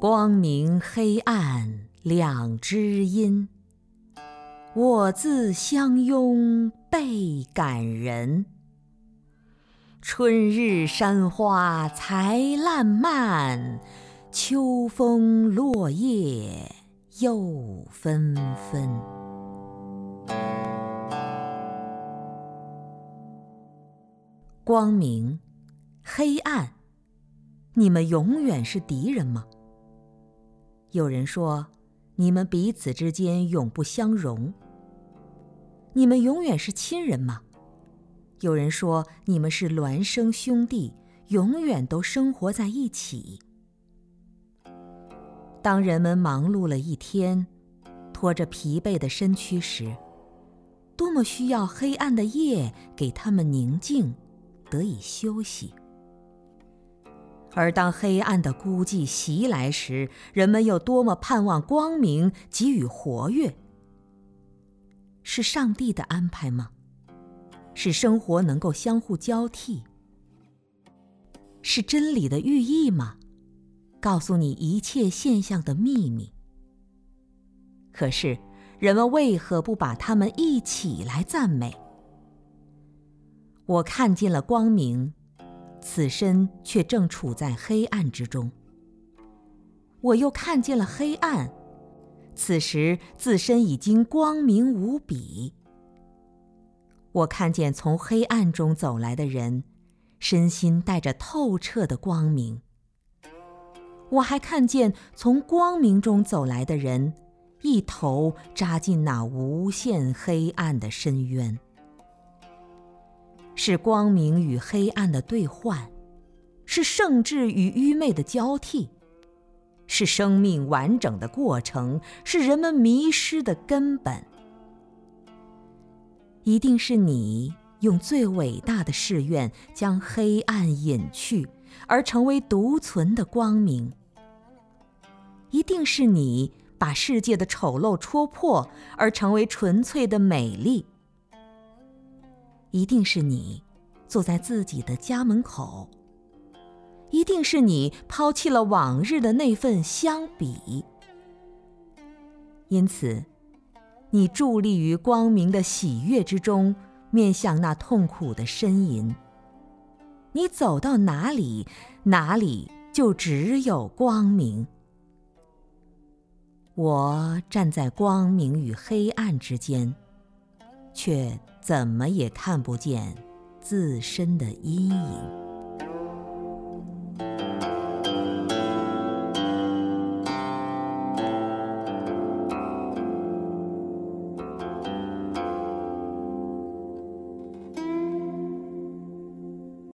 光明黑暗两知音，我自相拥倍感人。春日山花才烂漫，秋风落叶又纷纷。光明，黑暗，你们永远是敌人吗？有人说，你们彼此之间永不相容。你们永远是亲人吗？有人说，你们是孪生兄弟，永远都生活在一起。当人们忙碌了一天，拖着疲惫的身躯时，多么需要黑暗的夜给他们宁静，得以休息。而当黑暗的孤寂袭来时，人们又多么盼望光明给予活跃？是上帝的安排吗？是生活能够相互交替？是真理的寓意吗？告诉你一切现象的秘密。可是，人们为何不把它们一起来赞美？我看见了光明。此身却正处在黑暗之中。我又看见了黑暗，此时自身已经光明无比。我看见从黑暗中走来的人，身心带着透彻的光明。我还看见从光明中走来的人，一头扎进那无限黑暗的深渊。是光明与黑暗的兑换，是圣智与愚昧的交替，是生命完整的过程，是人们迷失的根本。一定是你用最伟大的誓愿将黑暗隐去，而成为独存的光明。一定是你把世界的丑陋戳破，而成为纯粹的美丽。一定是你坐在自己的家门口，一定是你抛弃了往日的那份相比。因此，你伫立于光明的喜悦之中，面向那痛苦的呻吟。你走到哪里，哪里就只有光明。我站在光明与黑暗之间。却怎么也看不见自身的阴影。